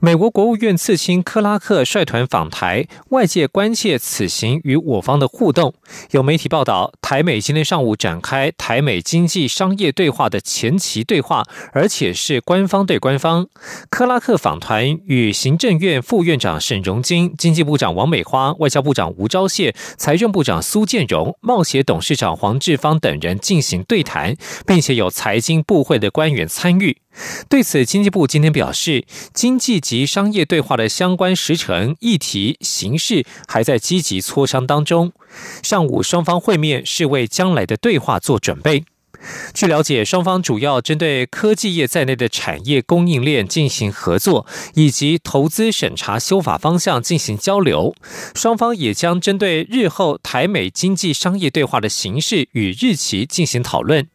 美国国务院次卿克拉克率团访台，外界关切此行与我方的互动。有媒体报道，台美今天上午展开台美经济商业对话的前期对话，而且是官方对官方。克拉克访团与行政院副院长沈荣金、经济部长王美花、外交部长吴钊燮、财政部长苏建荣、贸协董事长黄志芳等人进行对谈，并且有财经部会的官员参与。对此，经济部今天表示，经济及商业对话的相关时程、议题、形式还在积极磋商当中。上午双方会面是为将来的对话做准备。据了解，双方主要针对科技业在内的产业供应链进行合作，以及投资审查修法方向进行交流。双方也将针对日后台美经济商业对话的形式与日期进行讨论。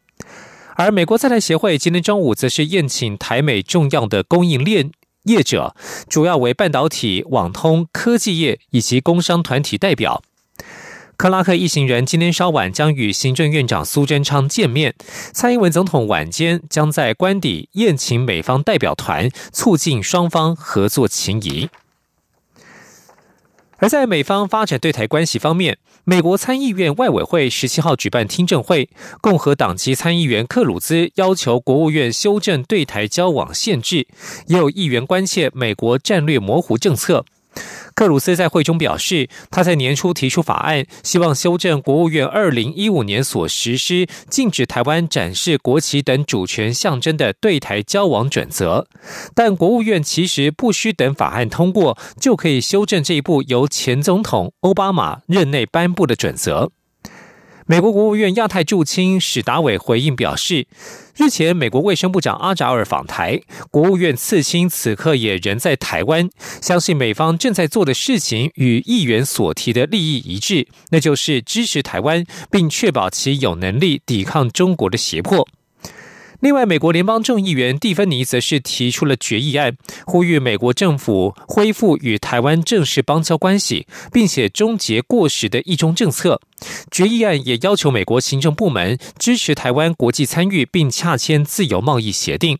而美国在台协会今天中午则是宴请台美重要的供应链业者，主要为半导体、网通、科技业以及工商团体代表。克拉克一行人今天稍晚将与行政院长苏贞昌见面，蔡英文总统晚间将在官邸宴请美方代表团，促进双方合作情谊。而在美方发展对台关系方面，美国参议院外委会十七号举办听证会，共和党籍参议员克鲁兹要求国务院修正对台交往限制，也有议员关切美国战略模糊政策。克鲁斯在会中表示，他在年初提出法案，希望修正国务院二零一五年所实施禁止台湾展示国旗等主权象征的对台交往准则。但国务院其实不需等法案通过，就可以修正这一部由前总统奥巴马任内颁布的准则。美国国务院亚太驻青史达伟回应表示，日前美国卫生部长阿扎尔访台，国务院次青此刻也仍在台湾，相信美方正在做的事情与议员所提的利益一致，那就是支持台湾，并确保其有能力抵抗中国的胁迫。另外，美国联邦众议员蒂芬尼则是提出了决议案，呼吁美国政府恢复与台湾正式邦交关系，并且终结过时的一中政策。决议案也要求美国行政部门支持台湾国际参与，并洽签自由贸易协定。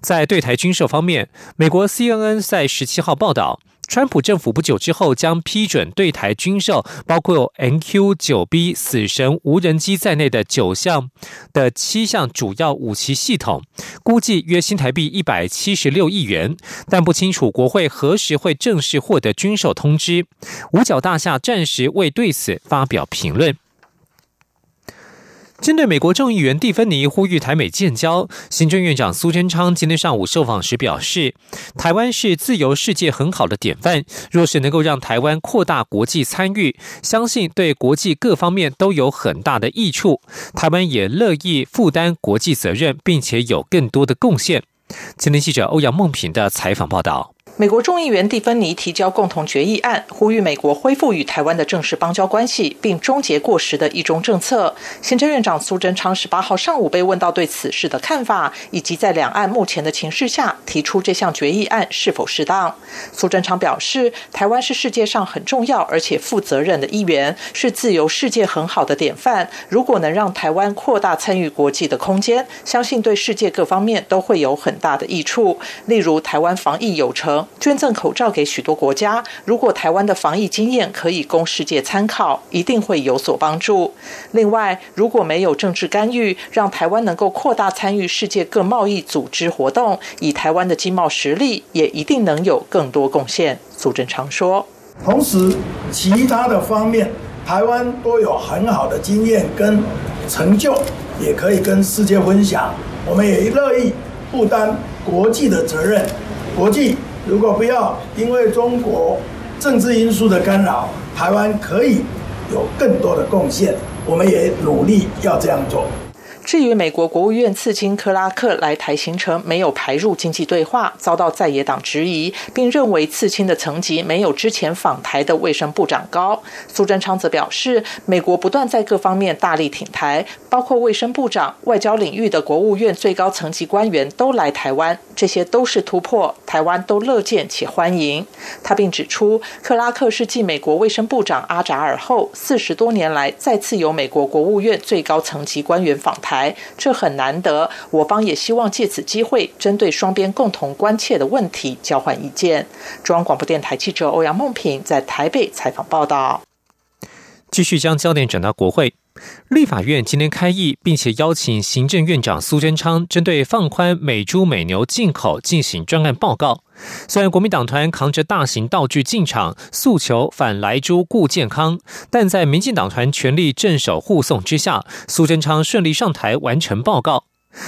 在对台军售方面，美国 CNN 在十七号报道。川普政府不久之后将批准对台军售，包括 NQ 九 B 死神无人机在内的九项的七项主要武器系统，估计约新台币一百七十六亿元，但不清楚国会何时会正式获得军售通知。五角大厦暂时未对此发表评论。针对美国众议员蒂芬尼呼吁台美建交，行政院长苏贞昌今天上午受访时表示，台湾是自由世界很好的典范，若是能够让台湾扩大国际参与，相信对国际各方面都有很大的益处。台湾也乐意负担国际责任，并且有更多的贡献。今天记者欧阳梦平的采访报道。美国众议员蒂芬尼提交共同决议案，呼吁美国恢复与台湾的正式邦交关系，并终结过时的一中政策。行政院长苏贞昌十八号上午被问到对此事的看法，以及在两岸目前的情势下提出这项决议案是否适当。苏贞昌表示，台湾是世界上很重要而且负责任的一员，是自由世界很好的典范。如果能让台湾扩大参与国际的空间，相信对世界各方面都会有很大的益处。例如，台湾防疫有成。捐赠口罩给许多国家，如果台湾的防疫经验可以供世界参考，一定会有所帮助。另外，如果没有政治干预，让台湾能够扩大参与世界各贸易组织活动，以台湾的经贸实力，也一定能有更多贡献。苏贞昌说：“同时，其他的方面，台湾都有很好的经验跟成就，也可以跟世界分享。我们也乐意负担国际的责任，国际。”如果不要因为中国政治因素的干扰，台湾可以有更多的贡献，我们也努力要这样做。至于美国国务院次卿克拉克来台行程没有排入经济对话，遭到在野党质疑，并认为次卿的层级没有之前访台的卫生部长高。苏贞昌则表示，美国不断在各方面大力挺台，包括卫生部长、外交领域的国务院最高层级官员都来台湾，这些都是突破，台湾都乐见且欢迎。他并指出，克拉克是继美国卫生部长阿扎尔后，四十多年来再次由美国国务院最高层级官员访台，这很难得。我方也希望借此机会，针对双边共同关切的问题交换意见。中央广播电台记者欧阳梦平在台北采访报道。继续将焦点转到国会。立法院今天开议，并且邀请行政院长苏贞昌针对放宽美猪美牛进口进行专案报告。虽然国民党团扛着大型道具进场，诉求反来猪顾健康，但在民进党团全力镇守护送之下，苏贞昌顺利上台完成报告。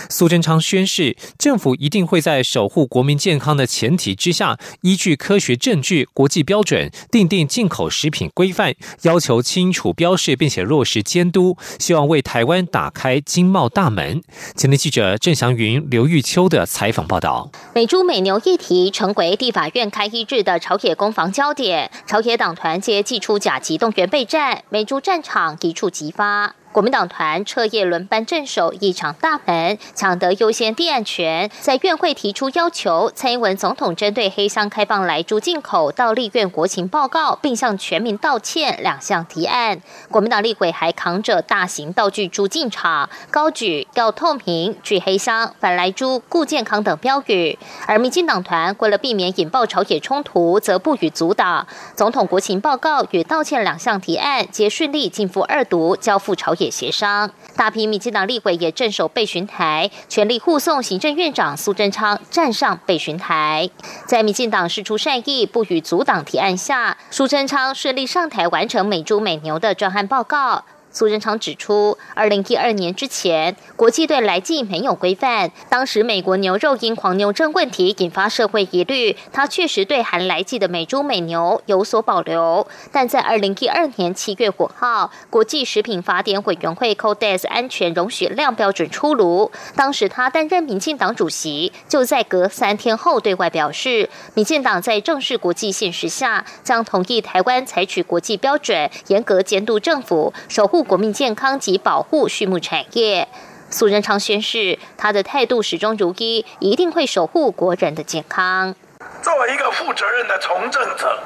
苏贞昌宣誓，政府一定会在守护国民健康的前提之下，依据科学证据、国际标准，订定进口食品规范，要求清楚标示，并且落实监督，希望为台湾打开经贸大门。前天记者郑祥云、刘玉秋的采访报道。美猪美牛议题成为地法院开议日的朝野攻防焦点，朝野党团皆祭出甲级动员备战，美猪战场一触即发。国民党团彻夜轮班镇守议场大门，抢得优先立案权，在院会提出要求，蔡英文总统针对黑箱开放来猪进口到立院国情报告，并向全民道歉两项提案。国民党立委还扛着大型道具猪进场，高举要透明、拒黑箱、反来猪、顾健康等标语。而民进党团为了避免引爆朝野冲突，则不予阻挡。总统国情报告与道歉两项提案皆顺利进赴二读，交付朝。也协商，大批民进党立委也镇守备询台，全力护送行政院长苏贞昌站上备询台。在民进党释出善意，不予阻挡提案下，苏贞昌顺利上台完成美猪美牛的专案报告。苏贞昌指出，二零一二年之前，国际对来剂没有规范。当时美国牛肉因狂牛症问题引发社会疑虑，他确实对含来剂的美猪美牛有所保留。但在二零一二年七月五号，国际食品法典委员会 Codes 安全容许量标准出炉，当时他担任民进党主席，就在隔三天后对外表示，民进党在正式国际现实下，将同意台湾采取国际标准，严格监督政府，守护。国民健康及保护畜牧产业，苏仁昌宣誓，他的态度始终如一，一定会守护国人的健康。作为一个负责任的从政者，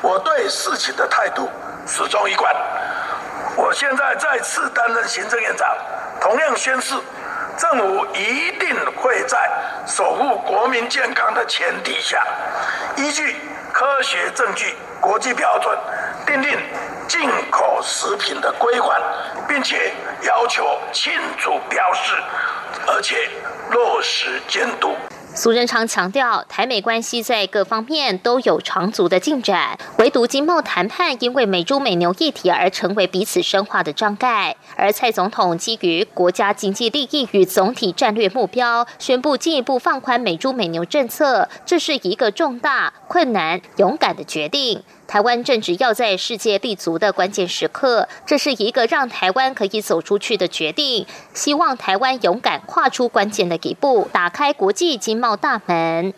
我对事情的态度始终一贯。我现在再次担任行政院长，同样宣誓，政府一定会在守护国民健康的前提下，依据科学证据、国际标准，订定。进口食品的规管，并且要求清楚标示，而且落实监督。苏贞昌强调，台美关系在各方面都有长足的进展，唯独经贸谈判因为美猪美牛议题而成为彼此深化的障碍。而蔡总统基于国家经济利益与总体战略目标，宣布进一步放宽美猪美牛政策，这是一个重大、困难、勇敢的决定。台湾正值要在世界立足的关键时刻，这是一个让台湾可以走出去的决定。希望台湾勇敢跨出关键的一步，打开国际经贸大门。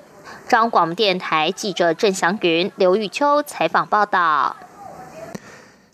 张广电台记者郑祥云、刘玉秋采访报道。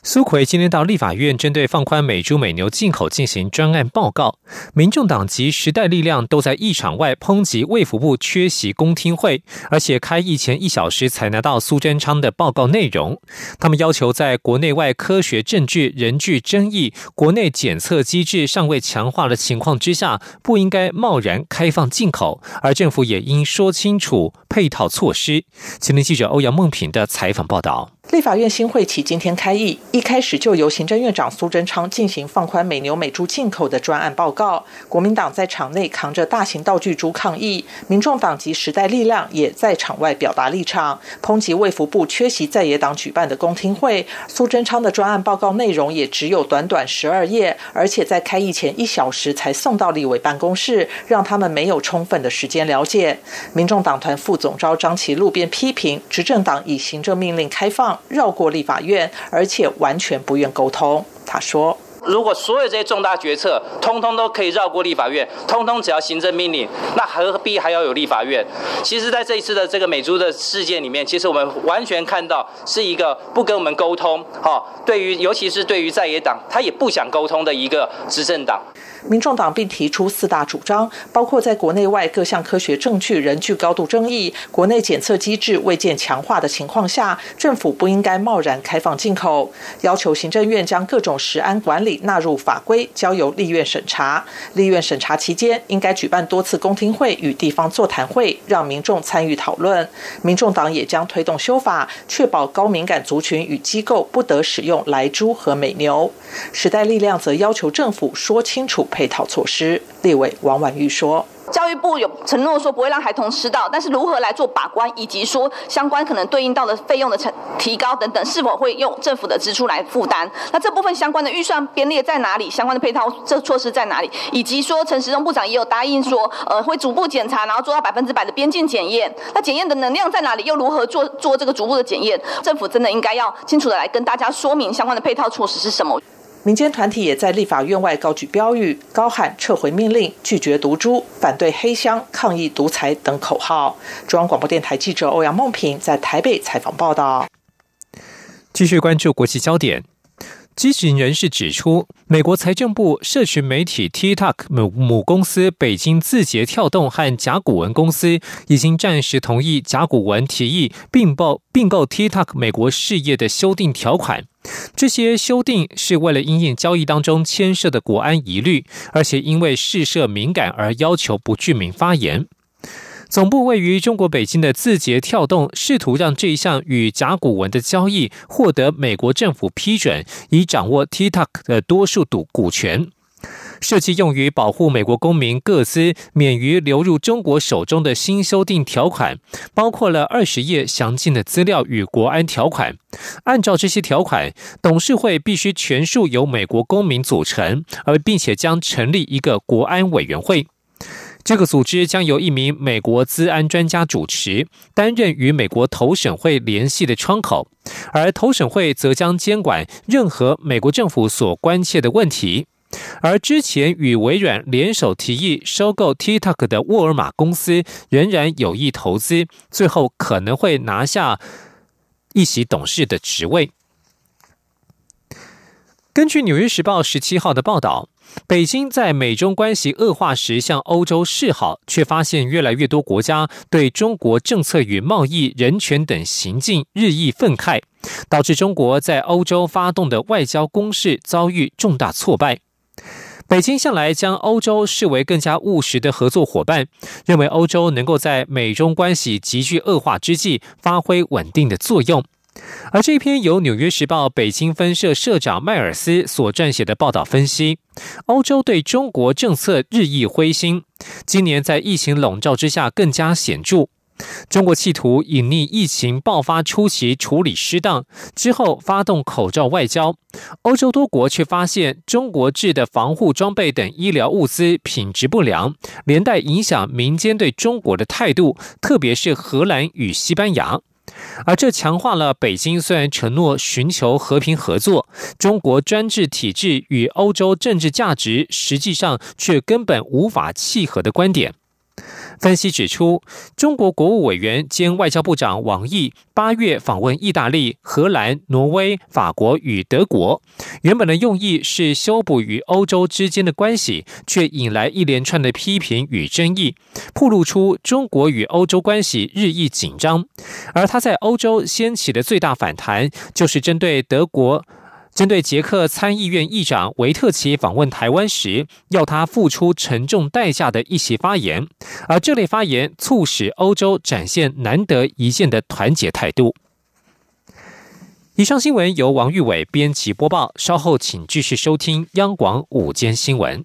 苏奎今天到立法院，针对放宽美猪美牛进口进行专案报告。民众党及时代力量都在议场外抨击卫福部缺席公听会，而且开议前一小时才拿到苏贞昌的报告内容。他们要求在国内外科学证据仍具争议、国内检测机制尚未强化的情况之下，不应该贸然开放进口，而政府也应说清楚配套措施。前天记者欧阳梦平的采访报道。立法院新会期今天开议，一开始就由行政院长苏贞昌进行放宽美牛美猪进口的专案报告。国民党在场内扛着大型道具猪抗议，民众党及时代力量也在场外表达立场，抨击卫福部缺席在野党举办的公听会。苏贞昌的专案报告内容也只有短短十二页，而且在开议前一小时才送到立委办公室，让他们没有充分的时间了解。民众党团副总召张其路边批评执政党以行政命令开放。绕过立法院，而且完全不愿沟通。他说：“如果所有这些重大决策通通都可以绕过立法院，通通只要行政命令，那何必还要有立法院？其实，在这一次的这个美猪的事件里面，其实我们完全看到是一个不跟我们沟通，哈，对于尤其是对于在野党，他也不想沟通的一个执政党。民众党并提出四大主张，包括在国内外各项科学证据仍具高度争议、国内检测机制未见强化的情况下，政府不应该贸然开放进口；要求行政院将各种食安管理纳入法规，交由立院审查。立院审查期间，应该举办多次公听会与地方座谈会，让民众参与讨论。民众党也将推动修法，确保高敏感族群与机构不得使用莱猪和美牛。时代力量则要求政府说清楚。配套措施，立委王婉玉说：“教育部有承诺说不会让孩童吃到，但是如何来做把关，以及说相关可能对应到的费用的成提高等等，是否会用政府的支出来负担？那这部分相关的预算编列在哪里？相关的配套这措施在哪里？以及说陈时中部长也有答应说，呃，会逐步检查，然后做到百分之百的边境检验。那检验的能量在哪里？又如何做做这个逐步的检验？政府真的应该要清楚的来跟大家说明相关的配套措施是什么。”民间团体也在立法院外高举标语，高喊撤回命令、拒绝毒株、反对黑箱、抗议独裁等口号。中央广播电台记者欧阳梦平在台北采访报道。继续关注国际焦点。知情人士指出，美国财政部社群媒体 TikTok 母母公司北京字节跳动和甲骨文公司已经暂时同意甲骨文提议并报并购 TikTok 美国事业的修订条款。这些修订是为了因应交易当中牵涉的国安疑虑，而且因为事涉敏感而要求不具名发言。总部位于中国北京的字节跳动试图让这一项与甲骨文的交易获得美国政府批准，以掌握 TikTok 的多数股股权。设计用于保护美国公民各资免于流入中国手中的新修订条款，包括了二十页详尽的资料与国安条款。按照这些条款，董事会必须全数由美国公民组成，而并且将成立一个国安委员会。这个组织将由一名美国资安专家主持，担任与美国投审会联系的窗口，而投审会则将监管任何美国政府所关切的问题。而之前与微软联手提议收购 TikTok 的沃尔玛公司仍然有意投资，最后可能会拿下一席董事的职位。根据《纽约时报》十七号的报道。北京在美中关系恶化时向欧洲示好，却发现越来越多国家对中国政策与贸易、人权等行径日益愤慨，导致中国在欧洲发动的外交攻势遭遇重大挫败。北京向来将欧洲视为更加务实的合作伙伴，认为欧洲能够在美中关系急剧恶化之际发挥稳定的作用。而这篇由《纽约时报》北京分社社长迈尔斯所撰写的报道分析，欧洲对中国政策日益灰心，今年在疫情笼罩之下更加显著。中国企图隐匿疫情爆发初期处理失当，之后发动口罩外交，欧洲多国却发现中国制的防护装备等医疗物资品质不良，连带影响民间对中国的态度，特别是荷兰与西班牙。而这强化了北京虽然承诺寻求和平合作，中国专制体制与欧洲政治价值实际上却根本无法契合的观点。分析指出，中国国务委员兼外交部长王毅八月访问意大利、荷兰、挪威、法国与德国，原本的用意是修补与欧洲之间的关系，却引来一连串的批评与争议，暴露出中国与欧洲关系日益紧张。而他在欧洲掀起的最大反弹，就是针对德国。针对捷克参议院议长维特奇访问台湾时，要他付出沉重代价的一席发言，而这类发言促使欧洲展现难得一见的团结态度。以上新闻由王玉伟编辑播报，稍后请继续收听央广午间新闻。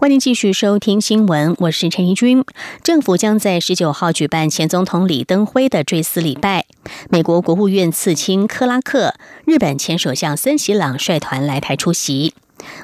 欢迎继续收听新闻，我是陈怡君。政府将在十九号举办前总统李登辉的追思礼拜。美国国务院次卿克拉克、日本前首相森喜朗率团来台出席。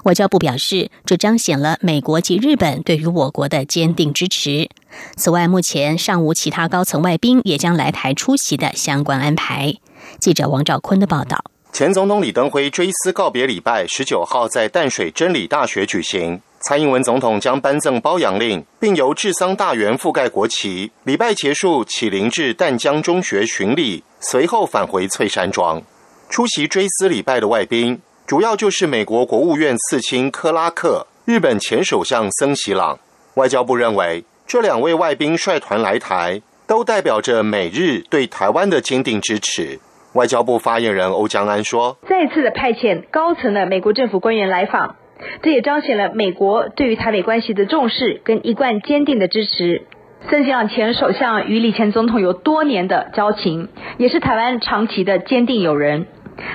外交部表示，这彰显了美国及日本对于我国的坚定支持。此外，目前尚无其他高层外宾也将来台出席的相关安排。记者王兆坤的报道。前总统李登辉追思告别礼拜十九号在淡水真理大学举行。蔡英文总统将颁赠褒扬令，并由治丧大员覆盖国旗。礼拜结束，启灵至淡江中学巡礼，随后返回翠山庄。出席追思礼拜的外宾，主要就是美国国务院次卿克拉克、日本前首相森喜朗。外交部认为，这两位外宾率团来台，都代表着美日对台湾的坚定支持。外交部发言人欧江安说：“再次的派遣高层的美国政府官员来访。”这也彰显了美国对于台美关系的重视跟一贯坚定的支持。森喜朗前首相与李前总统有多年的交情，也是台湾长期的坚定友人。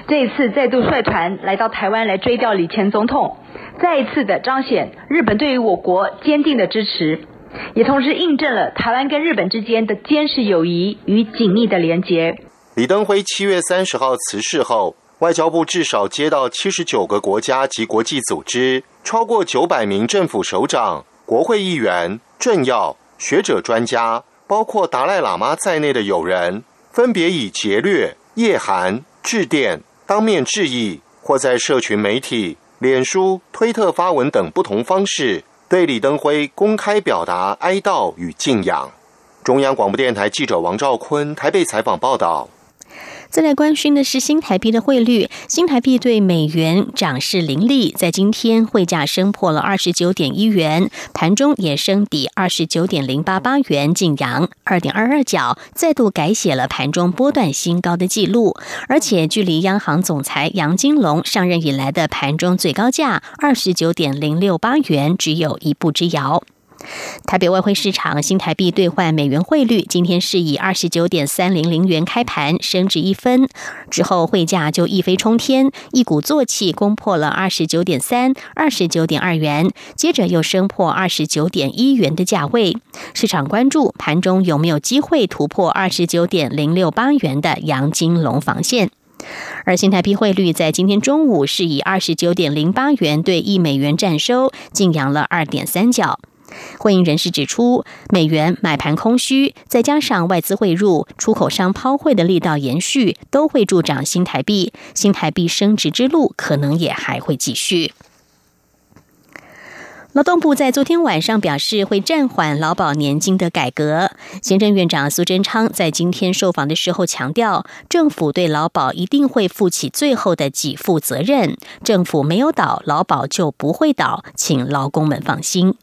这一次再度率团来到台湾来追悼李前总统，再一次的彰显日本对于我国坚定的支持，也同时印证了台湾跟日本之间的坚实友谊与紧密的连结。李登辉七月三十号辞世后。外交部至少接到七十九个国家及国际组织，超过九百名政府首长、国会议员、政要、学者、专家，包括达赖喇嘛在内的友人，分别以劫掠、夜函、致电、当面致意，或在社群媒体、脸书、推特发文等不同方式，对李登辉公开表达哀悼与敬仰。中央广播电台记者王兆坤台北采访报道。再来关心的是新台币的汇率，新台币对美元涨势凌厉，在今天汇价升破了二十九点一元，盘中也升抵二十九点零八八元，晋阳二点二二角，再度改写了盘中波段新高的纪录，而且距离央行总裁杨金龙上任以来的盘中最高价二十九点零六八元，只有一步之遥。台北外汇市场新台币兑换美元汇率今天是以二十九点三零零元开盘，升值一分之后，汇价就一飞冲天，一鼓作气攻破了二十九点三、二十九点二元，接着又升破二十九点一元的价位。市场关注盘中有没有机会突破二十九点零六八元的阳金龙防线，而新台币汇率在今天中午是以二十九点零八元兑一美元占收，净扬了二点三角。会议人士指出，美元买盘空虚，再加上外资汇入、出口商抛汇的力道延续，都会助长新台币，新台币升值之路可能也还会继续。劳动部在昨天晚上表示，会暂缓劳保年金的改革。行政院长苏贞昌在今天受访的时候强调，政府对劳保一定会负起最后的给付责任，政府没有倒，劳保就不会倒，请劳工们放心。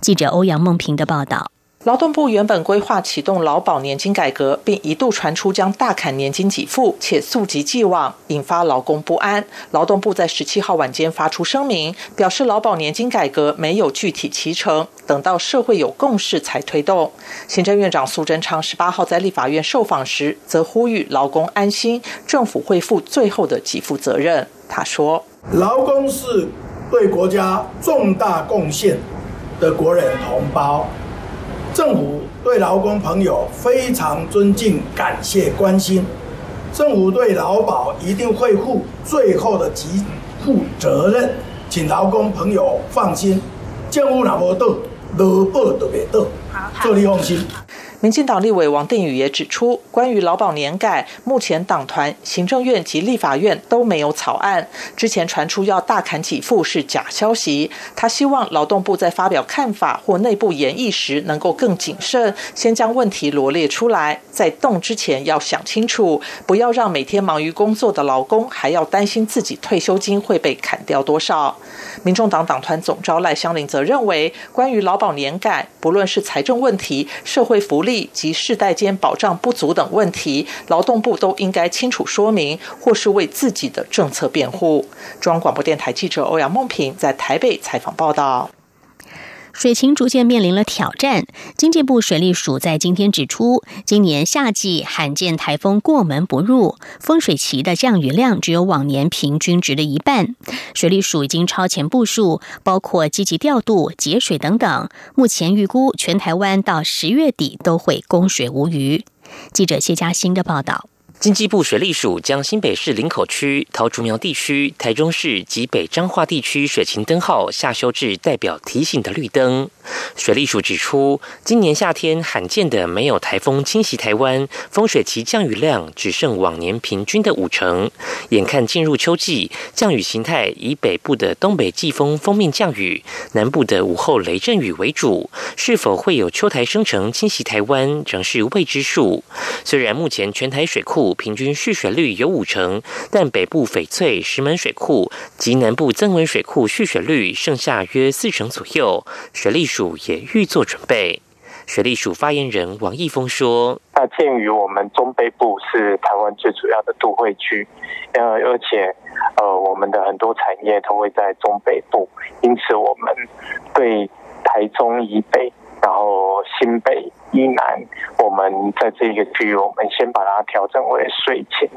记者欧阳梦平的报道：劳动部原本规划启动劳保年金改革，并一度传出将大砍年金给付，且溯及既往，引发劳工不安。劳动部在十七号晚间发出声明，表示劳保年金改革没有具体启程，等到社会有共识才推动。行政院长苏贞昌十八号在立法院受访时，则呼吁劳工安心，政府会负最后的给付责任。他说：“劳工是对国家重大贡献。”的国人同胞，政府对劳工朋友非常尊敬、感谢关心。政府对劳保一定会负最后的极负责任，请劳工朋友放心。政府哪无倒，无报都别倒，这你放心。民进党立委王定宇也指出，关于劳保年改，目前党团、行政院及立法院都没有草案。之前传出要大砍给付是假消息。他希望劳动部在发表看法或内部研议时，能够更谨慎，先将问题罗列出来，在动之前要想清楚，不要让每天忙于工作的劳工还要担心自己退休金会被砍掉多少。民众党党团总召赖香林则认为，关于劳保年改，不论是财政问题、社会福利及世代间保障不足等问题，劳动部都应该清楚说明，或是为自己的政策辩护。中央广播电台记者欧阳梦平在台北采访报道。水情逐渐面临了挑战。经济部水利署在今天指出，今年夏季罕见台风过门不入，丰水期的降雨量只有往年平均值的一半。水利署已经超前部署，包括积极调度、节水等等。目前预估全台湾到十月底都会供水无虞。记者谢嘉欣的报道。经济部水利署将新北市林口区、桃竹苗地区、台中市及北彰化地区水情灯号下修至代表提醒的绿灯。水利署指出，今年夏天罕见的没有台风侵袭台湾，丰水期降雨量只剩往年平均的五成。眼看进入秋季，降雨形态以北部的东北季风封面降雨、南部的午后雷阵雨为主，是否会有秋台生成侵袭台湾，仍是未知数。虽然目前全台水库平均蓄水率有五成，但北部翡翠、石门水库及南部增文水库蓄水率剩下约四成左右。水利署也预做准备。水利署发言人王义峰说：“那鉴于我们中北部是台湾最主要的都会区，呃，而且呃，我们的很多产业都会在中北部，因此我们对台中以北。”然后新北宜南，我们在这个区域，我们先把它调整为睡前。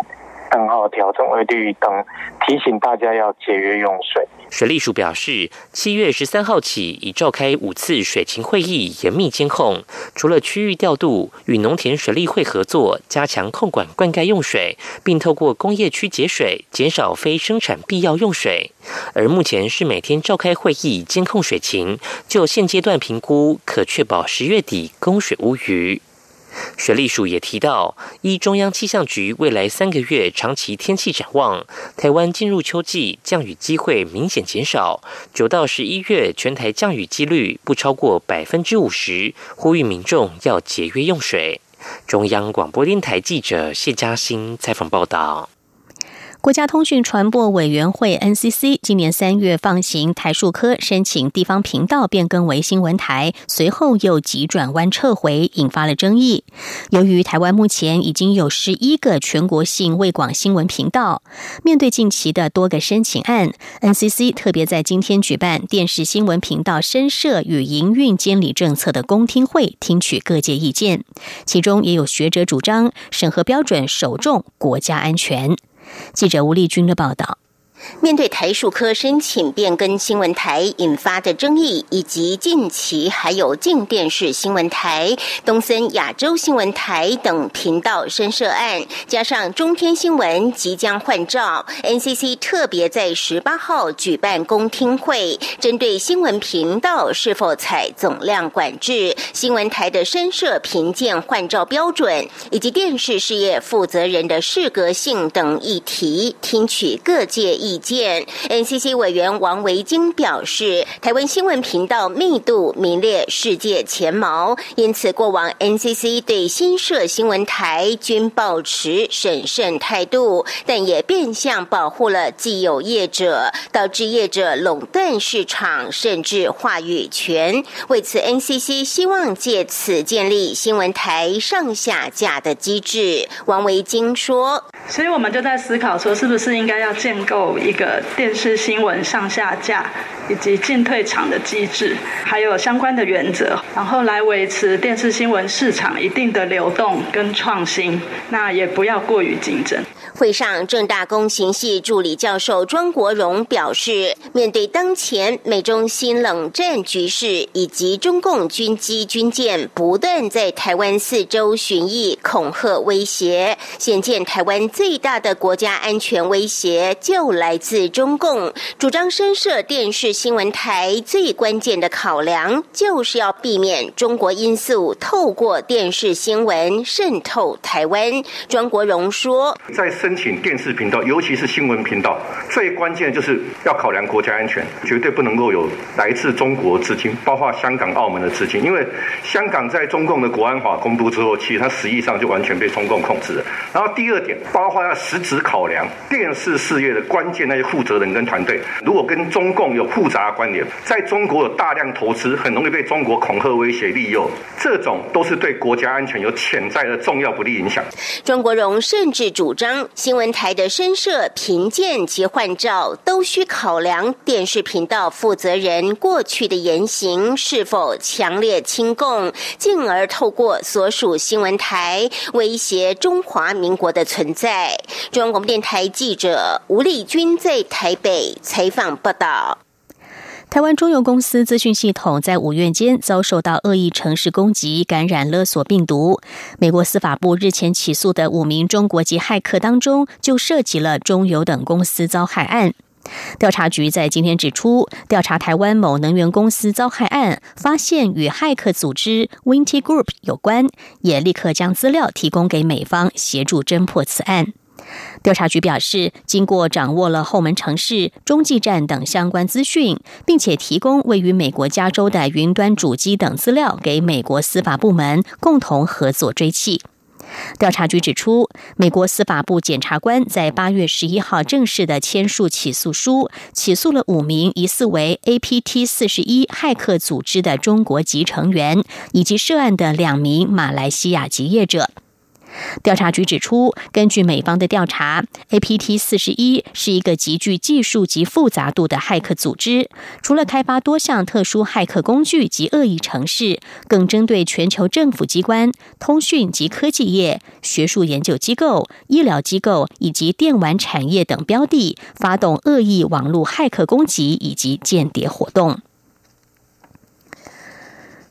灯号调整为绿灯，提醒大家要节约用水。水利署表示，七月十三号起已召开五次水情会议，严密监控。除了区域调度，与农田水利会合作，加强控管灌溉用水，并透过工业区节水，减少非生产必要用水。而目前是每天召开会议监控水情，就现阶段评估，可确保十月底供水无虞。水利署也提到，依中央气象局未来三个月长期天气展望，台湾进入秋季，降雨机会明显减少。九到十一月全台降雨几率不超过百分之五十，呼吁民众要节约用水。中央广播电台记者谢嘉欣采访报道。国家通讯传播委员会 NCC 今年三月放行台数科申请地方频道变更为新闻台，随后又急转弯撤回，引发了争议。由于台湾目前已经有十一个全国性卫广新闻频道，面对近期的多个申请案，NCC 特别在今天举办电视新闻频道申设与营运监理政策的公听会，听取各界意见。其中也有学者主张，审核标准首重国家安全。记者吴丽君的报道。面对台数科申请变更新闻台引发的争议，以及近期还有静电视新闻台、东森亚洲新闻台等频道申设案，加上中天新闻即将换照，NCC 特别在十八号举办公听会，针对新闻频道是否采总量管制、新闻台的申设评鉴换照标准，以及电视事业负责人的适格性等议题，听取各界意。意见，NCC 委员王维京表示，台湾新闻频道密度名列世界前茅，因此过往 NCC 对新设新闻台均保持审慎态度，但也变相保护了既有业者，导致业者垄断市场，甚至话语权。为此，NCC 希望借此建立新闻台上下架的机制。王维京说：“所以我们就在思考说，是不是应该要建构。”一个电视新闻上下架以及进退场的机制，还有相关的原则，然后来维持电视新闻市场一定的流动跟创新，那也不要过于竞争。会上，正大工行系助理教授庄国荣表示，面对当前美中新冷战局势，以及中共军机军舰不断在台湾四周巡弋、恐吓威胁，显见台湾最大的国家安全威胁就来自中共。主张深设电视新闻台，最关键的考量就是要避免中国因素透过电视新闻渗透台湾。庄国荣说，申请电视频道，尤其是新闻频道，最关键就是要考量国家安全，绝对不能够有来自中国资金，包括香港、澳门的资金。因为香港在中共的国安法公布之后，其实它实际上就完全被中共控制了。然后第二点，包括要实质考量电视事业的关键那些负责人跟团队，如果跟中共有复杂关联，在中国有大量投资，很容易被中国恐吓、威胁、利诱，这种都是对国家安全有潜在的重要不利影响。庄国荣甚至主张新闻台的声色评鉴及换照都需考量电视频道负责人过去的言行是否强烈亲共，进而透过所属新闻台威胁中华民国的存在。中央广播电台记者吴丽君在台北采访报道。台湾中油公司资讯系统在五月间遭受到恶意城市攻击，感染勒索病毒。美国司法部日前起诉的五名中国籍骇客当中，就涉及了中油等公司遭害案。调查局在今天指出，调查台湾某能源公司遭害案，发现与骇客组织 Winty Group 有关，也立刻将资料提供给美方协助侦破此案。调查局表示，经过掌握了后门城市、中继站等相关资讯，并且提供位于美国加州的云端主机等资料给美国司法部门，共同合作追缉。调查局指出，美国司法部检察官在八月十一号正式的签署起诉书，起诉了五名疑似为 APT 四十一骇客组织的中国籍成员，以及涉案的两名马来西亚籍业者。调查局指出，根据美方的调查，APT 四十一是一个极具技术及复杂度的骇客组织。除了开发多项特殊骇客工具及恶意程式，更针对全球政府机关、通讯及科技业、学术研究机构、医疗机构以及电玩产业等标的，发动恶意网络骇客攻击以及间谍活动。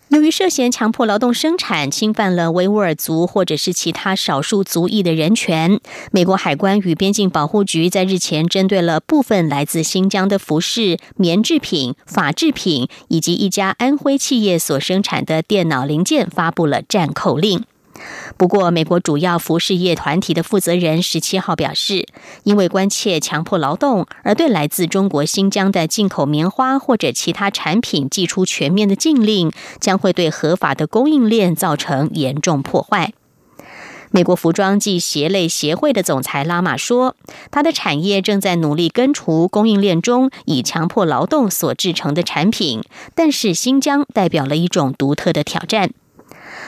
由于涉嫌强迫劳动生产，侵犯了维吾尔族或者是其他少数族裔的人权，美国海关与边境保护局在日前针对了部分来自新疆的服饰、棉制品、法制品以及一家安徽企业所生产的电脑零件发布了暂扣令。不过，美国主要服饰业团体的负责人十七号表示，因为关切强迫劳动，而对来自中国新疆的进口棉花或者其他产品寄出全面的禁令，将会对合法的供应链造成严重破坏。美国服装及鞋类协会的总裁拉马说，他的产业正在努力根除供应链中以强迫劳动所制成的产品，但是新疆代表了一种独特的挑战。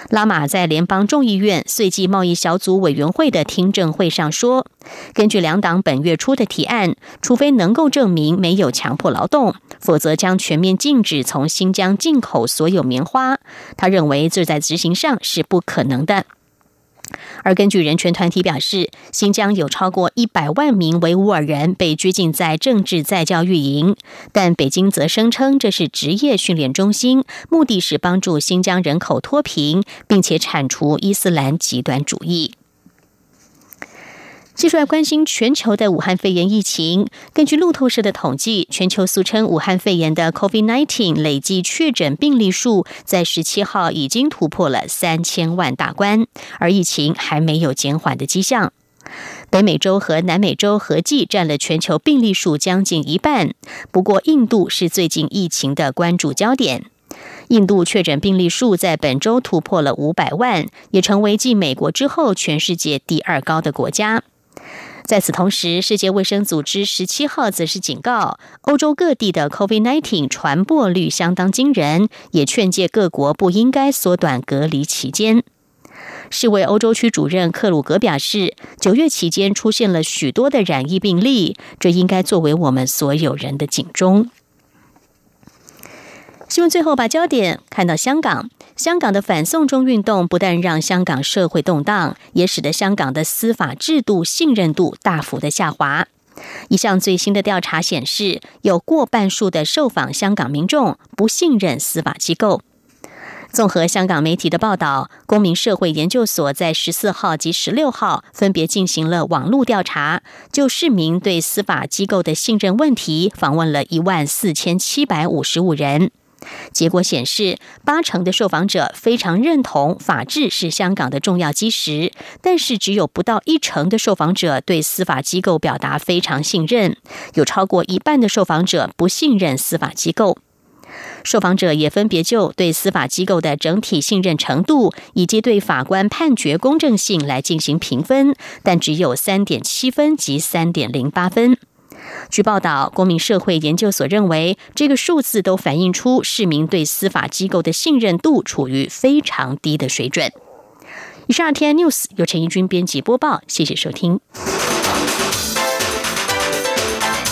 拉玛在联邦众议院税计贸易小组委员会的听证会上说：“根据两党本月初的提案，除非能够证明没有强迫劳动，否则将全面禁止从新疆进口所有棉花。”他认为这在执行上是不可能的。而根据人权团体表示，新疆有超过一百万名维吾尔人被拘禁在政治在教育营，但北京则声称这是职业训练中心，目的是帮助新疆人口脱贫，并且铲除伊斯兰极端主义。继续来关心全球的武汉肺炎疫情。根据路透社的统计，全球俗称武汉肺炎的 COVID-19 累计确诊病例数在十七号已经突破了三千万大关，而疫情还没有减缓的迹象。北美洲和南美洲合计占了全球病例数将近一半，不过印度是最近疫情的关注焦点。印度确诊病例数在本周突破了五百万，也成为继美国之后全世界第二高的国家。在此同时，世界卫生组织十七号则是警告，欧洲各地的 COVID-19 传播率相当惊人，也劝诫各国不应该缩短隔离期间。世卫欧洲区主任克鲁格表示，九月期间出现了许多的染疫病例，这应该作为我们所有人的警钟。新闻最后把焦点看到香港，香港的反送中运动不但让香港社会动荡，也使得香港的司法制度信任度大幅的下滑。一项最新的调查显示，有过半数的受访香港民众不信任司法机构。综合香港媒体的报道，公民社会研究所在十四号及十六号分别进行了网络调查，就市民对司法机构的信任问题，访问了一万四千七百五十五人。结果显示，八成的受访者非常认同法治是香港的重要基石，但是只有不到一成的受访者对司法机构表达非常信任，有超过一半的受访者不信任司法机构。受访者也分别就对司法机构的整体信任程度以及对法官判决公正性来进行评分，但只有三点七分及三点零八分。据报道，公民社会研究所认为，这个数字都反映出市民对司法机构的信任度处于非常低的水准。以上，天 news 由陈义军编辑播报，谢谢收听。